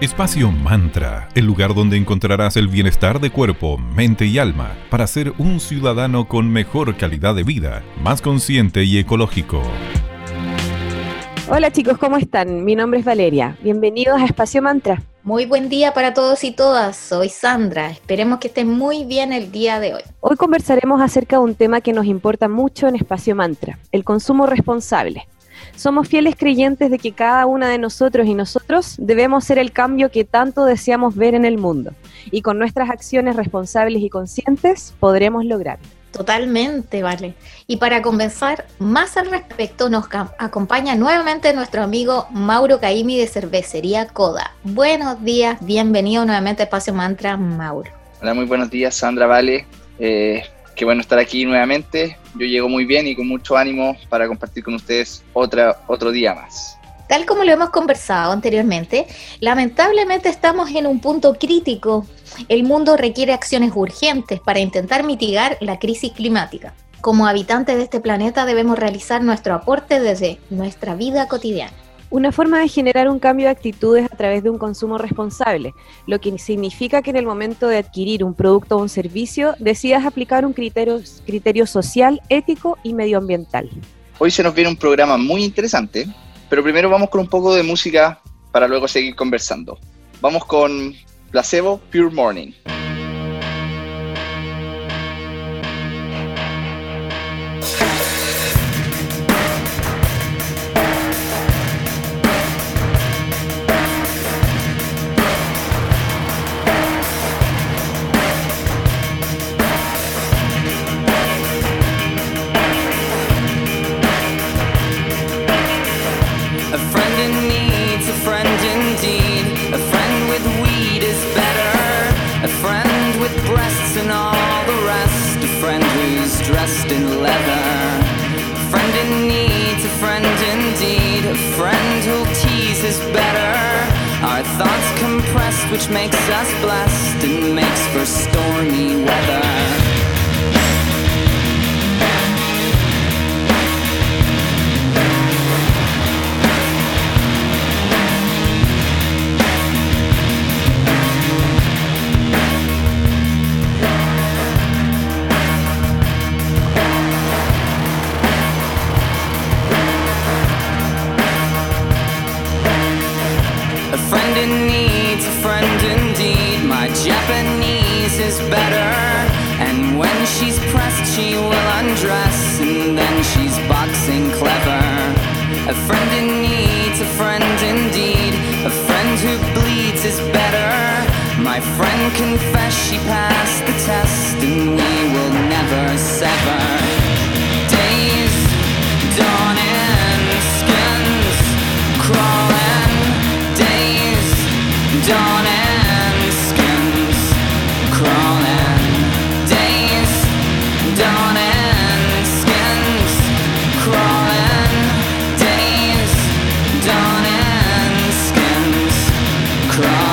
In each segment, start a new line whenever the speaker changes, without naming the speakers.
Espacio Mantra, el lugar donde encontrarás el bienestar de cuerpo, mente y alma para ser un ciudadano con mejor calidad de vida, más consciente y ecológico.
Hola chicos, ¿cómo están? Mi nombre es Valeria. Bienvenidos a Espacio Mantra.
Muy buen día para todos y todas. Soy Sandra. Esperemos que estén muy bien el día de hoy.
Hoy conversaremos acerca de un tema que nos importa mucho en Espacio Mantra, el consumo responsable. Somos fieles creyentes de que cada una de nosotros y nosotros debemos ser el cambio que tanto deseamos ver en el mundo y con nuestras acciones responsables y conscientes podremos lograrlo.
Totalmente, vale. Y para conversar más al respecto, nos acompaña nuevamente nuestro amigo Mauro Caimi de Cervecería Coda. Buenos días, bienvenido nuevamente a Espacio Mantra, Mauro.
Hola, muy buenos días, Sandra, vale. Eh, qué bueno estar aquí nuevamente. Yo llego muy bien y con mucho ánimo para compartir con ustedes otra, otro día más.
Tal como lo hemos conversado anteriormente, lamentablemente estamos en un punto crítico. El mundo requiere acciones urgentes para intentar mitigar la crisis climática. Como habitantes de este planeta debemos realizar nuestro aporte desde nuestra vida cotidiana.
Una forma de generar un cambio de actitudes a través de un consumo responsable, lo que significa que en el momento de adquirir un producto o un servicio decidas aplicar un criterio, criterio social, ético y medioambiental.
Hoy se nos viene un programa muy interesante, pero primero vamos con un poco de música para luego seguir conversando. Vamos con Placebo Pure Morning. is better. And when she's pressed, she will undress, and then she's boxing clever.
A
friend in need, a friend indeed. A friend who bleeds is better. My friend confessed she passed the test, and we will never sever. cry.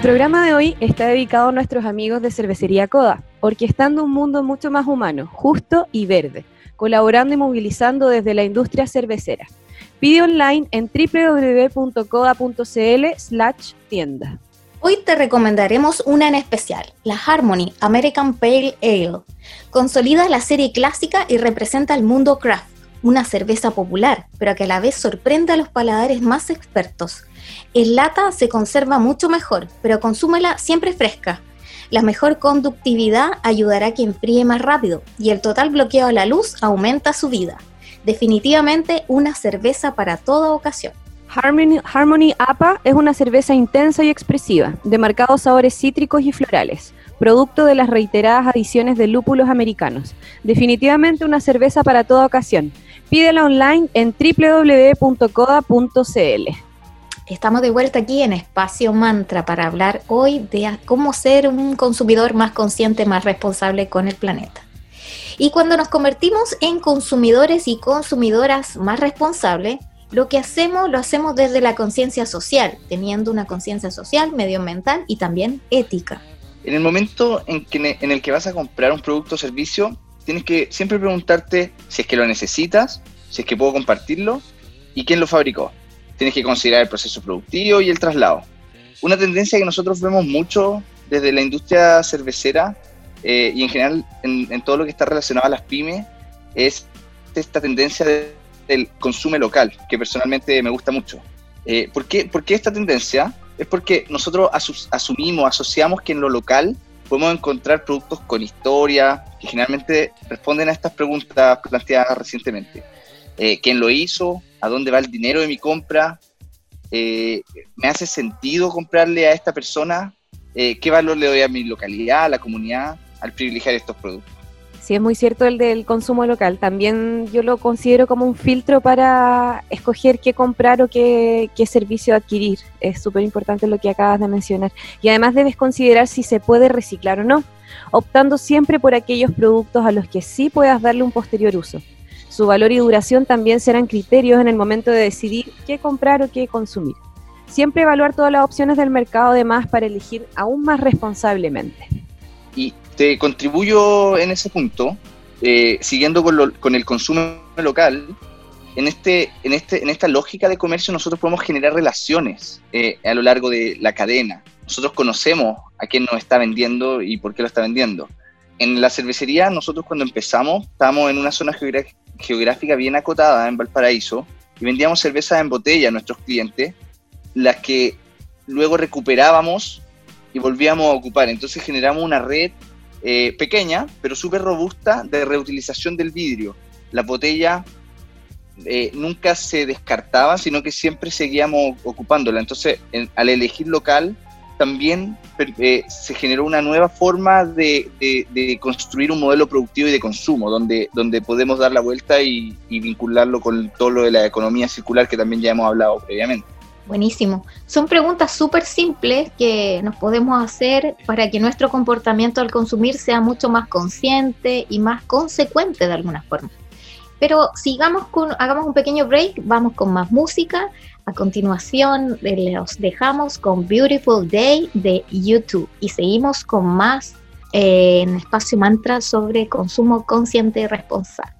Programa de hoy está dedicado a nuestros amigos de Cervecería Coda, orquestando un mundo mucho más humano, justo y verde, colaborando y movilizando desde la industria cervecera. Pide online en www.coda.cl slash tienda.
Hoy te recomendaremos una en especial, la Harmony American Pale Ale. Consolida la serie clásica y representa el mundo craft, una cerveza popular, pero que a la vez sorprende a los paladares más expertos. En lata se conserva mucho mejor, pero consúmela siempre fresca. La mejor conductividad ayudará a que enfríe más rápido y el total bloqueo a la luz aumenta su vida. Definitivamente una cerveza para toda ocasión.
Harmony, Harmony APA es una cerveza intensa y expresiva, de marcados sabores cítricos y florales, producto de las reiteradas adiciones de lúpulos americanos. Definitivamente una cerveza para toda ocasión. Pídela online en www.coda.cl.
Estamos de vuelta aquí en Espacio Mantra para hablar hoy de cómo ser un consumidor más consciente, más responsable con el planeta. Y cuando nos convertimos en consumidores y consumidoras más responsables, lo que hacemos lo hacemos desde la conciencia social, teniendo una conciencia social, medioambiental y también ética.
En el momento en, que, en el que vas a comprar un producto o servicio, tienes que siempre preguntarte si es que lo necesitas, si es que puedo compartirlo y quién lo fabricó tienes que considerar el proceso productivo y el traslado. Una tendencia que nosotros vemos mucho desde la industria cervecera eh, y en general en, todo lo que está relacionado a las pymes es esta tendencia del consumo local, que personalmente me gusta mucho. Eh, ¿por, qué, ¿por, qué, esta tendencia? Es porque nosotros asumimos, asociamos que en lo local podemos encontrar productos con historia, que generalmente responden a estas preguntas planteadas recientemente. Eh, quién lo hizo, a dónde va el dinero de mi compra, eh, me hace sentido comprarle a esta persona, eh, qué valor le doy a mi localidad, a la comunidad, al privilegiar estos productos.
Sí, es muy cierto el del consumo local. También yo lo considero como un filtro para escoger qué comprar o qué, servicio adquirir. Es súper importante lo que acabas de mencionar. Y además debes considerar si se puede reciclar o no, optando siempre por aquellos productos a los que sí puedas darle un posterior uso. Su valor y duración también serán criterios en el momento de decidir qué comprar o qué consumir. Siempre evaluar todas las opciones del mercado además para elegir aún más responsablemente.
Y te contribuyo en ese punto, eh, siguiendo con, el consumo local, en, este, este, en esta lógica de comercio nosotros podemos generar relaciones eh, a lo largo de la cadena. Nosotros conocemos a quién nos está vendiendo y por qué lo está vendiendo. En la cervecería nosotros cuando empezamos estábamos en una zona geográfica bien acotada en Valparaíso y vendíamos cervezas en botella a nuestros clientes, las que luego recuperábamos y volvíamos a ocupar. Entonces generamos una red eh, pequeña, pero súper robusta de reutilización del vidrio. La botella eh, nunca se descartaba, sino que siempre seguíamos ocupándola. Entonces, al elegir local, también eh, se generó una nueva forma de, construir un modelo productivo y de consumo, donde, donde podemos dar la vuelta y, vincularlo con todo lo de la economía circular que también ya hemos hablado previamente.
Buenísimo. Son preguntas súper simples que nos podemos hacer para que nuestro comportamiento al consumir sea mucho más consciente y más consecuente de alguna forma. Pero sigamos con, hagamos un pequeño break, vamos con más música a continuación, los dejamos con Beautiful Day de YouTube y seguimos con más eh, en Espacio Mantra sobre consumo consciente y responsable.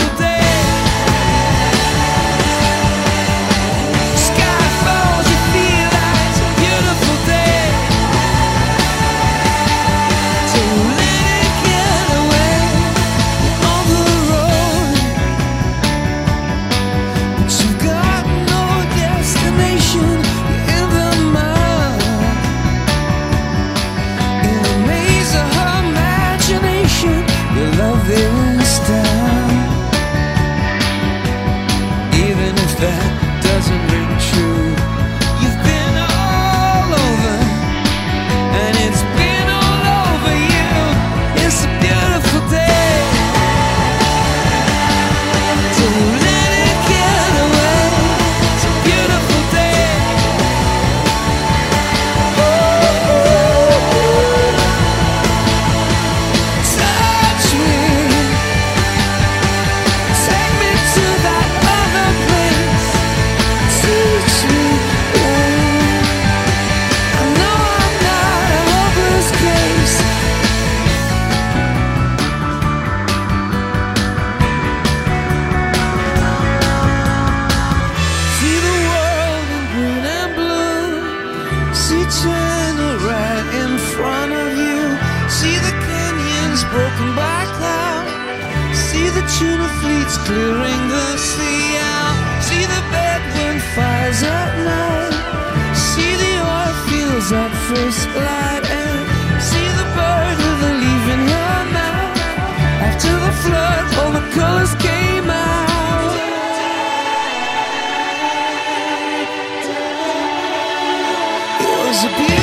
a beautiful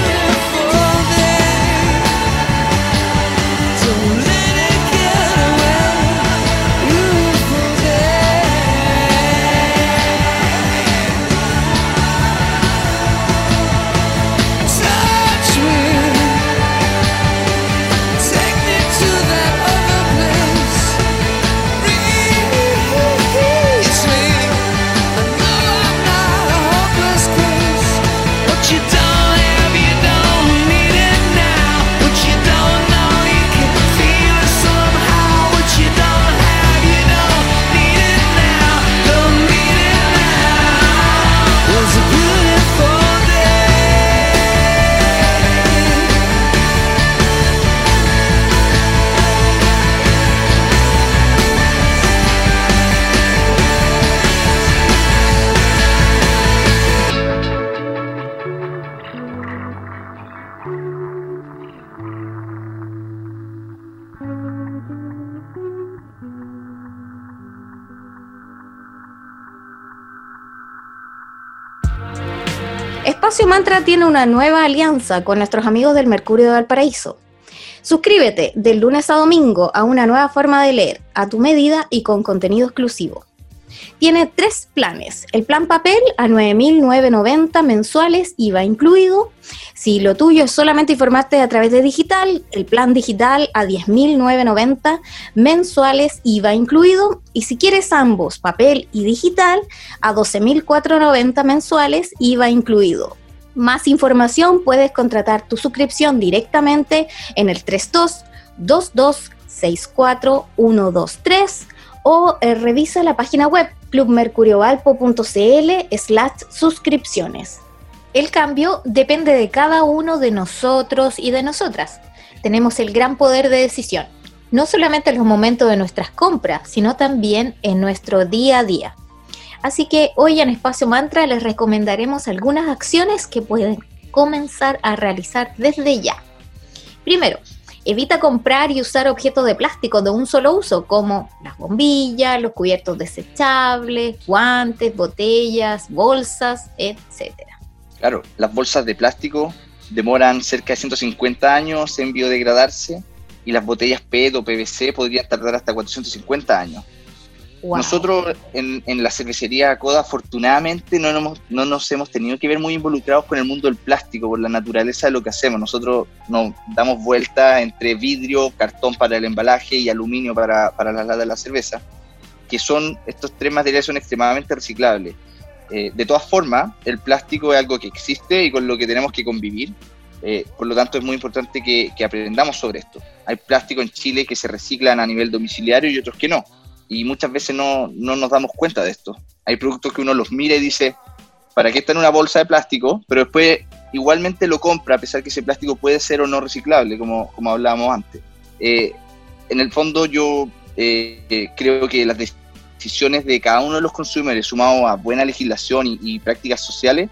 Espacio Mantra tiene una nueva alianza con nuestros amigos del Mercurio de Valparaíso. Suscríbete del lunes a domingo a una nueva forma de leer, a tu medida y con contenido exclusivo. Tiene tres planes. El plan papel a 9.990 mensuales, IVA incluido. Si lo tuyo es solamente informarte a través de digital, el plan digital a 10.990 mensuales, IVA incluido. Y si quieres ambos, papel y digital, a 12.490 mensuales, IVA incluido. Más información puedes contratar tu suscripción directamente en el 32 22 64 123 o eh, revisa la página web clubmercuriovalpo.cl slash suscripciones. El cambio depende de cada uno de nosotros y de nosotras. Tenemos el gran poder de decisión, no solamente en los momentos de nuestras compras, sino también en nuestro día a día. Así que hoy en Espacio Mantra les recomendaremos algunas acciones que pueden comenzar a realizar desde ya. Primero, evita comprar y usar objetos de plástico de un solo uso, como las bombillas, los cubiertos desechables, guantes, botellas, bolsas, etc.
Claro, las bolsas de plástico demoran cerca de 150 años en biodegradarse y las botellas PET o PVC podrían tardar hasta 450 años. Nosotros en, la cervecería Coda afortunadamente no nos, no nos hemos tenido que ver muy involucrados con el mundo del plástico por la naturaleza de lo que hacemos. Nosotros nos damos vuelta entre vidrio, cartón para el embalaje y aluminio para, para las latas de la cerveza, que son estos tres materiales son extremadamente reciclables. Eh, de todas formas, el plástico es algo que existe y con lo que tenemos que convivir. Eh, por lo tanto, es muy importante que, que aprendamos sobre esto. Hay plástico en Chile que se reciclan a nivel domiciliario y otros que no y muchas veces no, no, nos damos cuenta de esto. Hay productos que uno los mira y dice, ¿para qué está en una bolsa de plástico? Pero después igualmente lo compra, a pesar que ese plástico puede ser o no reciclable, como, como hablábamos antes. Eh, en el fondo yo eh, eh, creo que las decisiones de cada uno de los consumidores, sumado a buena legislación y, y prácticas sociales,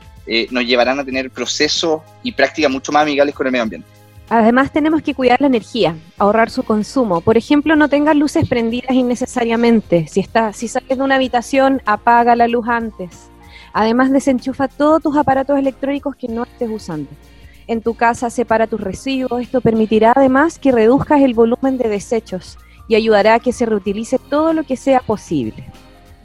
nos llevarán a tener procesos y prácticas mucho más amigables con el medio ambiente.
Además tenemos que cuidar la energía, ahorrar su consumo. Por ejemplo, no tengas luces prendidas innecesariamente. Si, está, si sales de una habitación, apaga la luz antes. Además, desenchufa todos tus aparatos electrónicos que no estés usando. En tu casa separa tus residuos. Esto permitirá además que reduzcas el volumen de desechos y ayudará a que se reutilice todo lo que sea posible.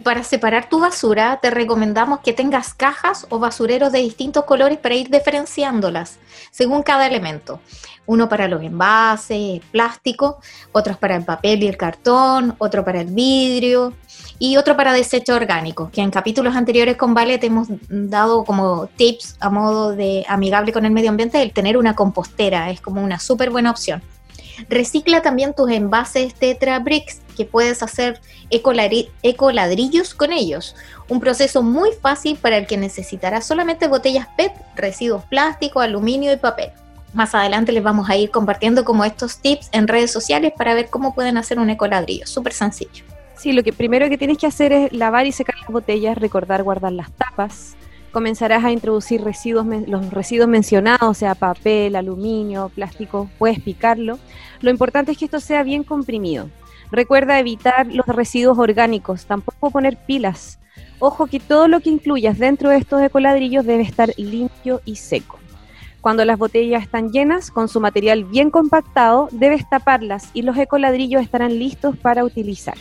Para separar tu basura, te recomendamos que tengas cajas o basureros de distintos colores para ir diferenciándolas según cada elemento. Uno para los envases, plástico, otros para el papel y el cartón, otro para el vidrio y otro para desechos orgánicos, que en capítulos anteriores con Vale te hemos dado como tips a modo de amigable con el medio ambiente el tener una compostera, es como una súper buena opción. Recicla también tus envases Tetra Bricks, que puedes hacer ecoladrillos con ellos. Un proceso muy fácil para el que necesitará solamente botellas PET, residuos plásticos, aluminio y papel. Más adelante les vamos a ir compartiendo como estos tips en redes sociales para ver cómo pueden hacer un ecoladrillo. Súper sencillo.
Sí, lo que primero que tienes que hacer es lavar y secar las botellas, recordar guardar las tapas. Comenzarás a introducir los residuos mencionados, sea, papel, aluminio, plástico, puedes picarlo. Lo importante es que esto sea bien comprimido. Recuerda evitar los residuos orgánicos, tampoco poner pilas. Ojo que todo lo que incluyas dentro de estos ecoladrillos debe estar limpio y seco. Cuando las botellas están llenas, con su material bien compactado, debes taparlas y los ecoladrillos estarán listos para utilizar.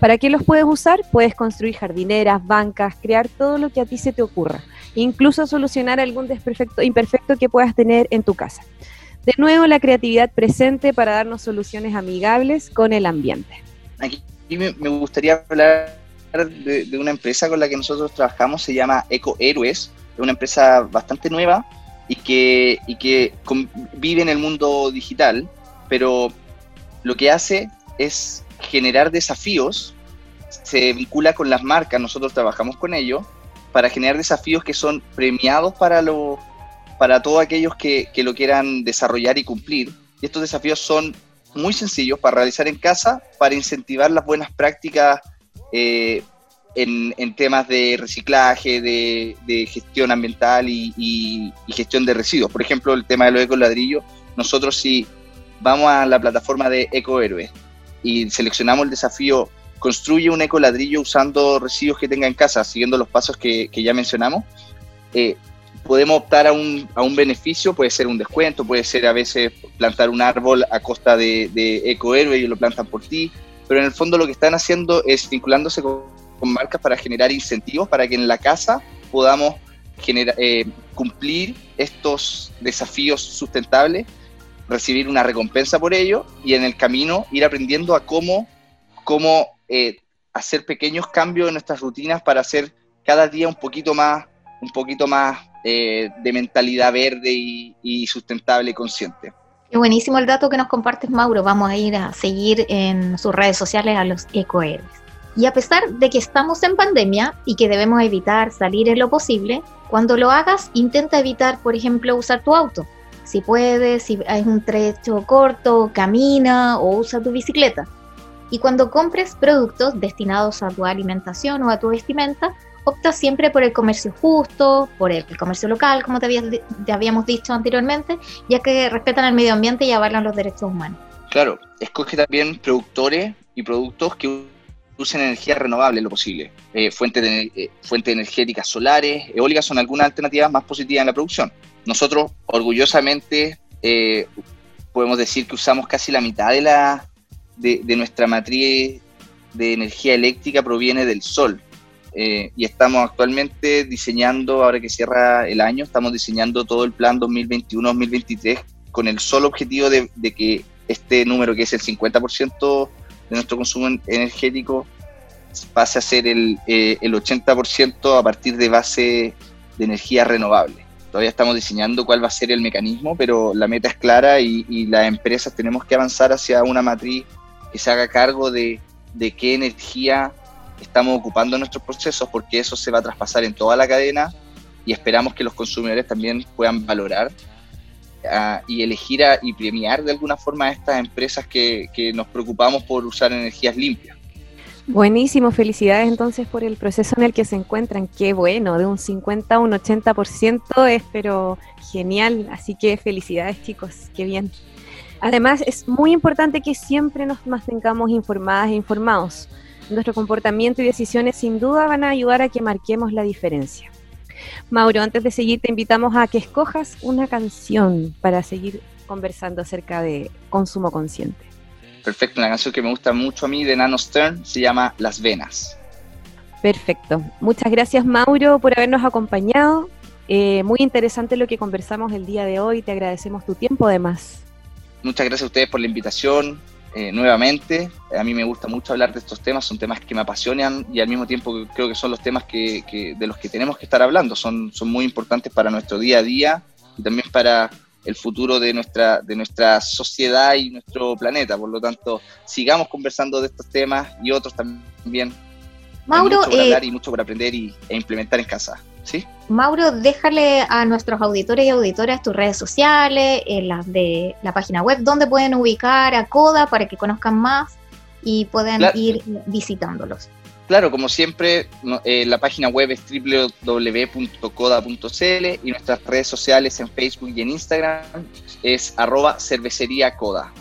¿Para qué los puedes usar? Puedes construir jardineras, bancas, crear todo lo que a ti se te ocurra, incluso solucionar algún desperfecto, imperfecto que puedas tener en tu casa. De nuevo, la creatividad presente para darnos soluciones amigables con el ambiente.
Aquí me, gustaría hablar de, una empresa con la que nosotros trabajamos, se llama EcoHéroes, es una empresa bastante nueva y que, y que vive en el mundo digital, pero lo que hace es generar desafíos, se vincula con las marcas, nosotros trabajamos con ellos, para generar desafíos que son premiados para, los para todos aquellos que, que lo quieran desarrollar y cumplir. Y estos desafíos son muy sencillos para realizar en casa, para incentivar las buenas prácticas eh, en, en temas de reciclaje, de, gestión ambiental y, y- y gestión de residuos. Por ejemplo, el tema de los ecoladrillos, nosotros si vamos a la plataforma de EcoHéroes y seleccionamos el desafío construye un ecoladrillo usando residuos que tenga en casa, siguiendo los pasos que, que ya mencionamos, eh, podemos optar a un, a un beneficio, puede ser un descuento, puede ser a veces plantar un árbol a costa de, de EcoHéroe y lo plantan por ti, pero en el fondo lo que están haciendo es vinculándose con, con marcas para generar incentivos para que en la casa podamos genera- eh, cumplir estos desafíos sustentables, recibir una recompensa por ello y en el camino ir aprendiendo a cómo, cómo eh, hacer pequeños cambios en nuestras rutinas para hacer cada día un poquito más, un poquito más eh, de mentalidad verde y, y sustentable y consciente.
Qué buenísimo el dato que nos compartes, Mauro. Vamos a ir a seguir en sus redes sociales a los ecohéroes. Y a pesar de que estamos en pandemia y que debemos evitar salir en lo posible, cuando lo hagas, intenta evitar, por ejemplo, usar tu auto. Si puedes, si es un trecho corto, camina o usa tu bicicleta. Y cuando compres productos destinados a tu alimentación o a tu vestimenta, opta siempre por el comercio justo, por el comercio local, como te, habías habíamos dicho anteriormente, ya que respetan el medio ambiente y avalan los derechos humanos.
Claro, escoge también productores y productos que usen energía renovable lo posible. Eh, fuentes eh, energéticas solares, eólicas son algunas alternativas más positivas en la producción. Nosotros, orgullosamente, eh, podemos decir que usamos casi la mitad de, la, de nuestra matriz de energía eléctrica proviene del sol. Eh, y estamos actualmente diseñando, ahora que cierra el año, estamos diseñando todo el plan 2021-2023 con el solo objetivo de, de que este número, que es el 50% de nuestro consumo en- energético, pase a ser el, eh, el 80% a partir de base de energía renovable. Todavía estamos diseñando cuál va a ser el mecanismo, pero la meta es clara y, y las empresas tenemos que avanzar hacia una matriz que se haga cargo de, de qué energía estamos ocupando en nuestros procesos, porque eso se va a traspasar en toda la cadena y esperamos que los consumidores también puedan valorar ah, y elegir a- y premiar de alguna forma a estas empresas que, que nos preocupamos por usar energías limpias.
Buenísimo, felicidades entonces por el proceso en el que se encuentran. Qué bueno, de un 50 a un 80% es pero genial, así que felicidades chicos, qué bien. Además, es muy importante que siempre nos mantengamos informadas e informados. Nuestro comportamiento y decisiones sin duda van a ayudar a que marquemos la diferencia. Mauro, antes de seguir, te invitamos a que escojas una canción para seguir conversando acerca de consumo consciente.
Perfecto, una canción que me gusta mucho a mí de Nano Stern se llama Las Venas.
Perfecto. Muchas gracias, Mauro, por habernos acompañado. Eh, muy interesante lo que conversamos el día de hoy. Te agradecemos tu tiempo, además.
Muchas gracias a ustedes por la invitación eh, nuevamente. A mí me gusta mucho hablar de estos temas, son temas que me apasionan y al mismo tiempo creo que son los temas que, que- de los que tenemos que estar hablando. Son, son muy importantes para nuestro día a día y también para el futuro de nuestra, de nuestra sociedad y nuestro planeta. Por lo tanto, sigamos conversando de estos temas y otros también. Hay
Mauro,
mucho por
eh,
hablar y mucho por aprender y, e implementar en casa. ¿Sí?
Mauro, déjale a nuestros auditores y auditoras tus redes sociales, eh, las de la página web, donde pueden ubicar a Coda para que conozcan más. y puedan
Claro.
ir visitándolos.
Claro, como siempre, no- eh, la página web es www.coda.cl y nuestras redes sociales en Facebook y en Instagram es arroba cervecería coda.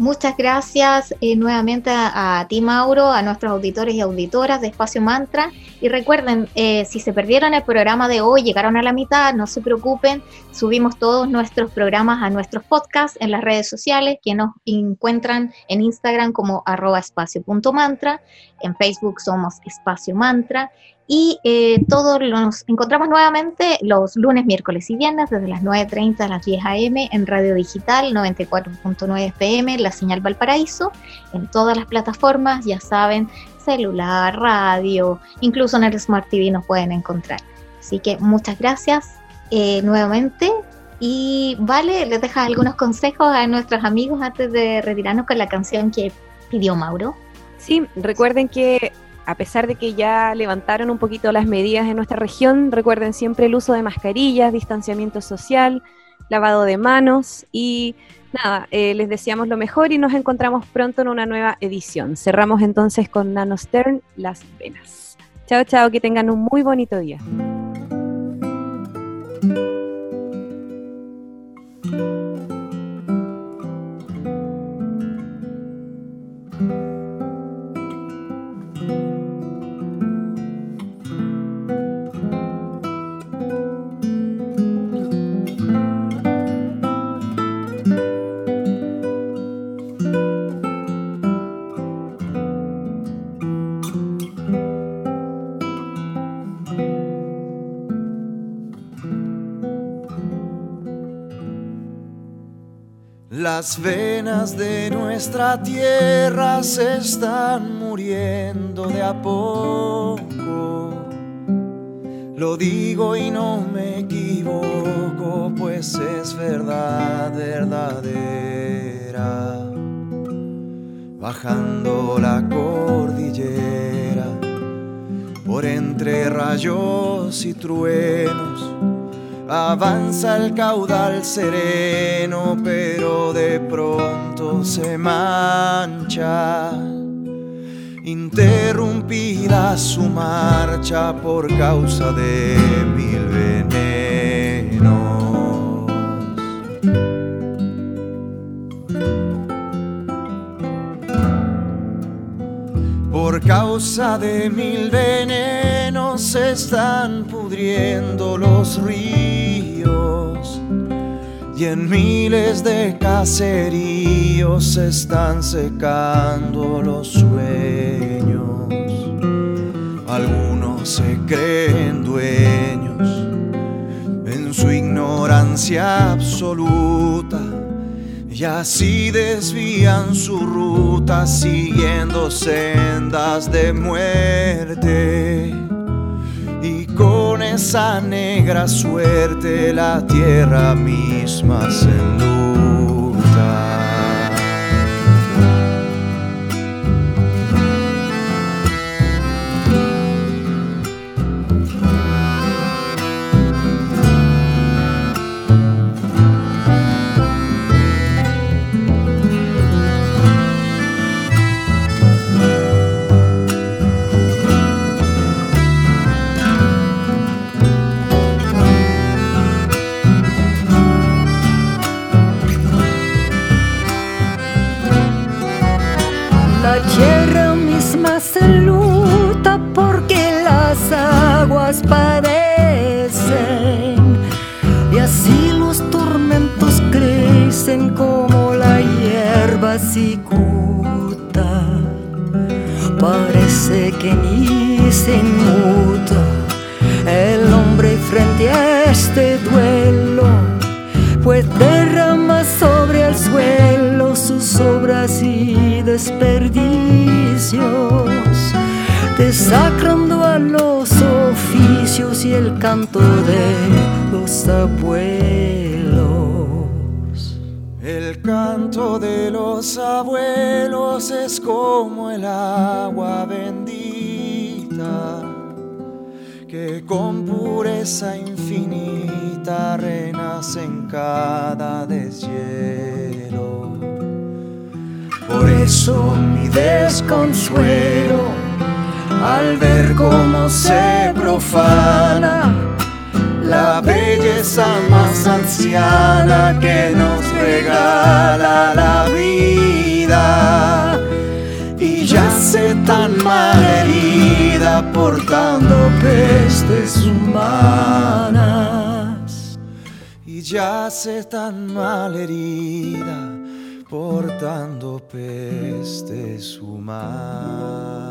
Muchas gracias eh, nuevamente a, ti, Mauro, a nuestros auditores y auditoras de Espacio Mantra. Y recuerden, eh, si se perdieron el programa de hoy, llegaron a la mitad, no se preocupen, subimos todos nuestros programas a nuestros podcasts en las redes sociales, que nos encuentran en Instagram como arroba espacio.mantra, en Facebook somos Espacio Mantra. Y eh, todos nos encontramos nuevamente los lunes, miércoles y viernes desde las 9.30 a las 10 a.m. en Radio Digital 94.9 FM, La Señal Valparaíso, en todas las plataformas, ya saben, celular, radio, incluso en el Smart TV nos pueden encontrar. Así que muchas gracias eh, nuevamente. Y vale, les dejas algunos consejos a nuestros amigos antes de retirarnos con la canción que pidió Mauro.
Sí, recuerden que a pesar de que ya levantaron un poquito las medidas en nuestra región, recuerden siempre el uso de mascarillas, distanciamiento social, lavado de manos y nada, eh, les deseamos lo mejor y nos encontramos pronto en una nueva edición. Cerramos entonces con Nano Stern, Las Venas. Chao, chao, que tengan un muy bonito día.
Las venas de nuestra tierra se están muriendo de a poco. Lo digo y no me equivoco, pues es verdad verdadera. Bajando la cordillera, por entre rayos y truenos, Avanza el caudal sereno, pero de pronto se mancha. Interrumpida su marcha por causa de mil venenos. Por causa de mil venenos están pudriendo los ríos y en miles de caseríos se están secando los sueños. Algunos se creen dueños en su ignorancia absoluta y así desvían su ruta siguiendo sendas de muerte. Y con esa negra suerte la tierra misma se enluta.
Que ni se inmuta el hombre frente a este duelo pues derrama sobre el suelo sus obras y desperdicios, desacrando a los oficios y el canto de los abuelos.
El canto de los abuelos es como el agua bendita que con pureza infinita renace en cada deshielo. Por eso mi desconsuelo al ver cómo se profana la belleza más anciana que nos regala la vida. Yace tan mal herida portando pestes humanas. Y yace tan mal herida portando pestes humanas.